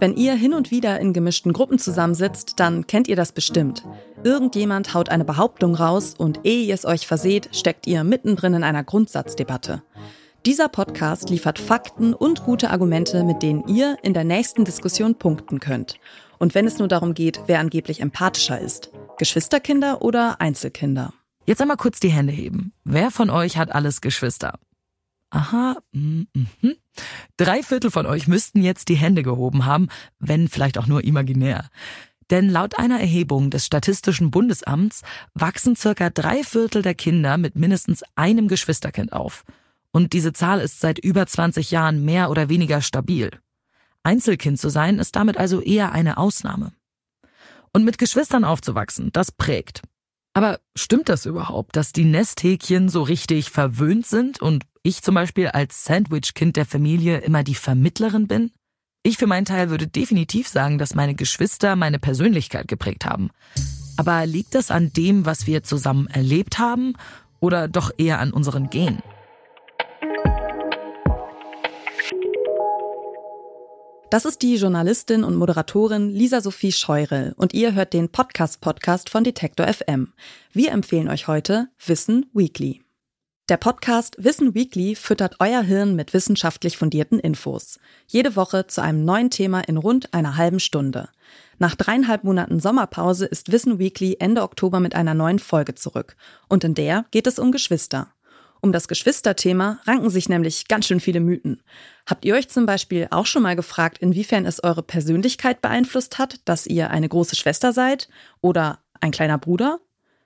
Wenn ihr hin und wieder in gemischten Gruppen zusammensitzt, dann kennt ihr das bestimmt. Irgendjemand haut eine Behauptung raus und ehe ihr es euch verseht, steckt ihr mittendrin in einer Grundsatzdebatte. Dieser Podcast liefert Fakten und gute Argumente, mit denen ihr in der nächsten Diskussion punkten könnt. Und wenn es nur darum geht, wer angeblich empathischer ist. Geschwisterkinder oder Einzelkinder. Jetzt einmal kurz die Hände heben. Wer von euch hat alles Geschwister? Aha, mm, mhm. Drei Viertel von euch müssten jetzt die Hände gehoben haben, wenn vielleicht auch nur imaginär. Denn laut einer Erhebung des Statistischen Bundesamts wachsen circa drei Viertel der Kinder mit mindestens einem Geschwisterkind auf. Und diese Zahl ist seit über 20 Jahren mehr oder weniger stabil. Einzelkind zu sein ist damit also eher eine Ausnahme. Und mit Geschwistern aufzuwachsen, das prägt. Aber stimmt das überhaupt, dass die Nesthäkchen so richtig verwöhnt sind und ich zum Beispiel als Sandwich-Kind der Familie immer die Vermittlerin bin? Ich für meinen Teil würde definitiv sagen, dass meine Geschwister meine Persönlichkeit geprägt haben. Aber liegt das an dem, was wir zusammen erlebt haben oder doch eher an unseren Genen? Das ist die Journalistin und Moderatorin Lisa Sophie Scheurel und ihr hört den Podcast-Podcast von Detektor FM. Wir empfehlen euch heute Wissen Weekly. Der Podcast Wissen Weekly füttert euer Hirn mit wissenschaftlich fundierten Infos. Jede Woche zu einem neuen Thema in rund einer halben Stunde. Nach dreieinhalb Monaten Sommerpause ist Wissen Weekly Ende Oktober mit einer neuen Folge zurück. Und in der geht es um Geschwister. Um das Geschwisterthema ranken sich nämlich ganz schön viele Mythen. Habt ihr euch zum Beispiel auch schon mal gefragt, inwiefern es eure Persönlichkeit beeinflusst hat, dass ihr eine große Schwester seid oder ein kleiner Bruder?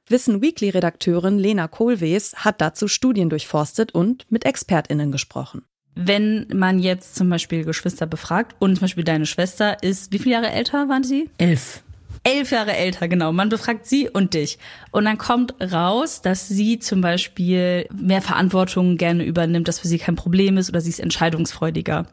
Wissen Weekly-Redakteurin Lena Kohlwees hat dazu Studien durchforstet und mit ExpertInnen gesprochen. Wenn man jetzt zum Beispiel Geschwister befragt und zum Beispiel deine Schwester ist, wie viele Jahre älter waren sie? Elf elf Jahre älter, genau. Man befragt sie und dich. Und dann kommt raus, dass sie zum Beispiel mehr Verantwortung gerne übernimmt, dass für sie kein Problem ist oder sie ist entscheidungsfreudiger.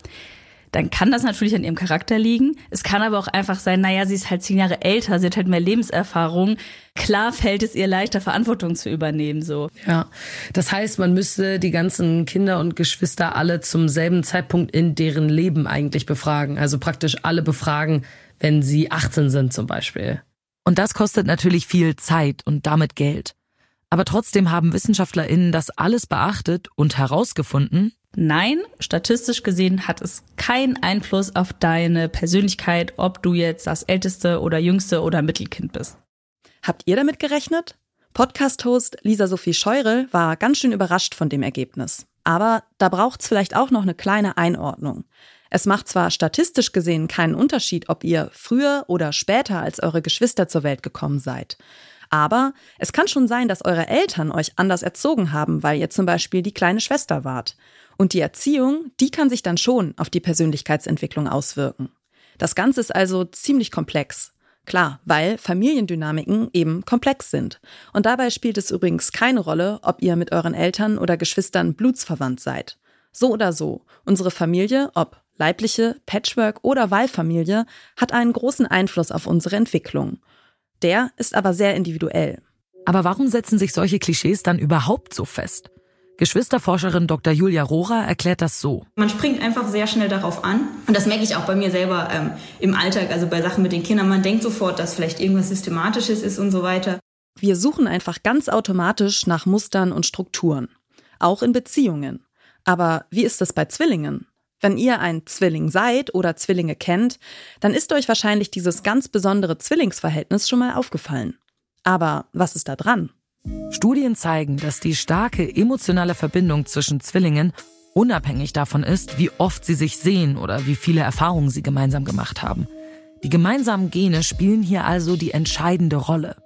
Dann kann das natürlich an ihrem Charakter liegen. Es kann aber auch einfach sein, naja, sie ist halt zehn Jahre älter, sie hat halt mehr Lebenserfahrung. Klar fällt es ihr leichter, Verantwortung zu übernehmen, so. Ja. Das heißt, man müsste die ganzen Kinder und Geschwister alle zum selben Zeitpunkt in deren Leben eigentlich befragen. Also praktisch alle befragen, wenn sie 18 sind zum Beispiel. Und das kostet natürlich viel Zeit und damit Geld. Aber trotzdem haben WissenschaftlerInnen das alles beachtet und herausgefunden, Nein, statistisch gesehen hat es keinen Einfluss auf deine Persönlichkeit, ob du jetzt das älteste oder jüngste oder Mittelkind bist. Habt ihr damit gerechnet? Podcast-Host Lisa Sophie Scheurel war ganz schön überrascht von dem Ergebnis. Aber da braucht's vielleicht auch noch eine kleine Einordnung. Es macht zwar statistisch gesehen keinen Unterschied, ob ihr früher oder später als eure Geschwister zur Welt gekommen seid. Aber es kann schon sein, dass eure Eltern euch anders erzogen haben, weil ihr zum Beispiel die kleine Schwester wart. Und die Erziehung, die kann sich dann schon auf die Persönlichkeitsentwicklung auswirken. Das Ganze ist also ziemlich komplex. Klar, weil Familiendynamiken eben komplex sind. Und dabei spielt es übrigens keine Rolle, ob ihr mit euren Eltern oder Geschwistern blutsverwandt seid. So oder so, unsere Familie, ob leibliche, Patchwork oder Wahlfamilie, hat einen großen Einfluss auf unsere Entwicklung. Der ist aber sehr individuell. Aber warum setzen sich solche Klischees dann überhaupt so fest? Geschwisterforscherin Dr. Julia Rohrer erklärt das so. Man springt einfach sehr schnell darauf an. Und das merke ich auch bei mir selber ähm, im Alltag, also bei Sachen mit den Kindern. Man denkt sofort, dass vielleicht irgendwas Systematisches ist und so weiter. Wir suchen einfach ganz automatisch nach Mustern und Strukturen. Auch in Beziehungen. Aber wie ist das bei Zwillingen? Wenn ihr ein Zwilling seid oder Zwillinge kennt, dann ist euch wahrscheinlich dieses ganz besondere Zwillingsverhältnis schon mal aufgefallen. Aber was ist da dran? Studien zeigen, dass die starke emotionale Verbindung zwischen Zwillingen unabhängig davon ist, wie oft sie sich sehen oder wie viele Erfahrungen sie gemeinsam gemacht haben. Die gemeinsamen Gene spielen hier also die entscheidende Rolle.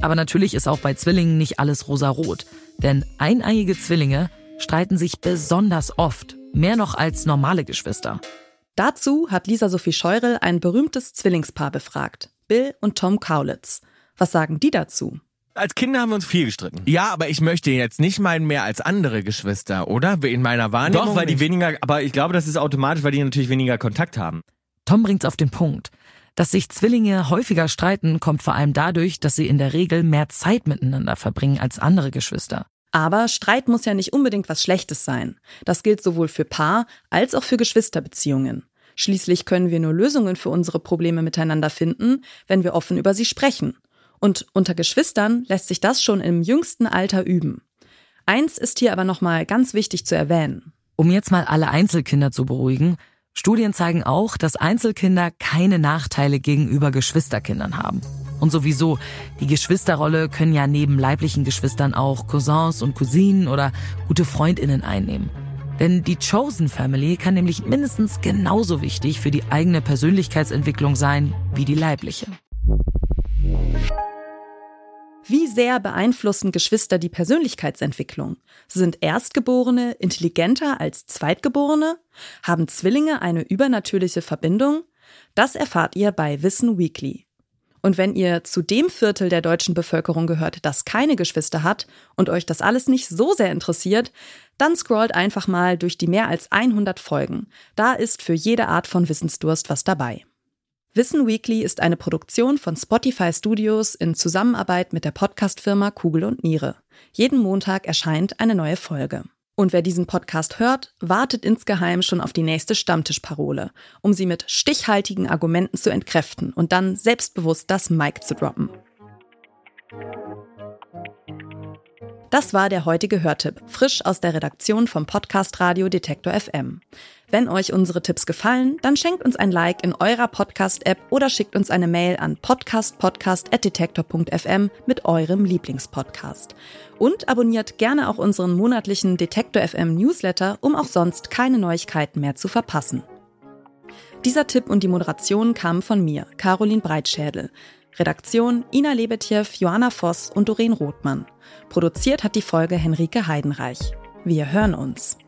Aber natürlich ist auch bei Zwillingen nicht alles rosarot, denn eineiige Zwillinge streiten sich besonders oft mehr noch als normale Geschwister. Dazu hat Lisa Sophie Scheurel ein berühmtes Zwillingspaar befragt, Bill und Tom Kaulitz. Was sagen die dazu? Als Kinder haben wir uns viel gestritten. Ja, aber ich möchte jetzt nicht meinen mehr als andere Geschwister, oder? In meiner Wahrnehmung. Doch, weil die weniger, aber ich glaube, das ist automatisch, weil die natürlich weniger Kontakt haben. Tom bringt's auf den Punkt. Dass sich Zwillinge häufiger streiten, kommt vor allem dadurch, dass sie in der Regel mehr Zeit miteinander verbringen als andere Geschwister. Aber Streit muss ja nicht unbedingt was Schlechtes sein. Das gilt sowohl für Paar- als auch für Geschwisterbeziehungen. Schließlich können wir nur Lösungen für unsere Probleme miteinander finden, wenn wir offen über sie sprechen. Und unter Geschwistern lässt sich das schon im jüngsten Alter üben. Eins ist hier aber nochmal ganz wichtig zu erwähnen. Um jetzt mal alle Einzelkinder zu beruhigen, Studien zeigen auch, dass Einzelkinder keine Nachteile gegenüber Geschwisterkindern haben. Und sowieso, die Geschwisterrolle können ja neben leiblichen Geschwistern auch Cousins und Cousinen oder gute Freundinnen einnehmen. Denn die Chosen Family kann nämlich mindestens genauso wichtig für die eigene Persönlichkeitsentwicklung sein wie die leibliche. Wie sehr beeinflussen Geschwister die Persönlichkeitsentwicklung? Sind Erstgeborene intelligenter als Zweitgeborene? Haben Zwillinge eine übernatürliche Verbindung? Das erfahrt ihr bei Wissen Weekly. Und wenn ihr zu dem Viertel der deutschen Bevölkerung gehört, das keine Geschwister hat und euch das alles nicht so sehr interessiert, dann scrollt einfach mal durch die mehr als 100 Folgen. Da ist für jede Art von Wissensdurst was dabei. Wissen Weekly ist eine Produktion von Spotify Studios in Zusammenarbeit mit der Podcastfirma Kugel und Niere. Jeden Montag erscheint eine neue Folge. Und wer diesen Podcast hört, wartet insgeheim schon auf die nächste Stammtischparole, um sie mit stichhaltigen Argumenten zu entkräften und dann selbstbewusst das Mic zu droppen. Das war der heutige Hörtipp, frisch aus der Redaktion vom Podcast Radio Detektor FM. Wenn euch unsere Tipps gefallen, dann schenkt uns ein Like in eurer Podcast-App oder schickt uns eine Mail an podcastpodcast.detektor.fm mit eurem Lieblingspodcast. Und abonniert gerne auch unseren monatlichen Detektor FM Newsletter, um auch sonst keine Neuigkeiten mehr zu verpassen. Dieser Tipp und die Moderation kamen von mir, Caroline Breitschädel. Redaktion Ina Lebetjew, Johanna Voss und Doreen Rothmann. Produziert hat die Folge Henrike Heidenreich. Wir hören uns.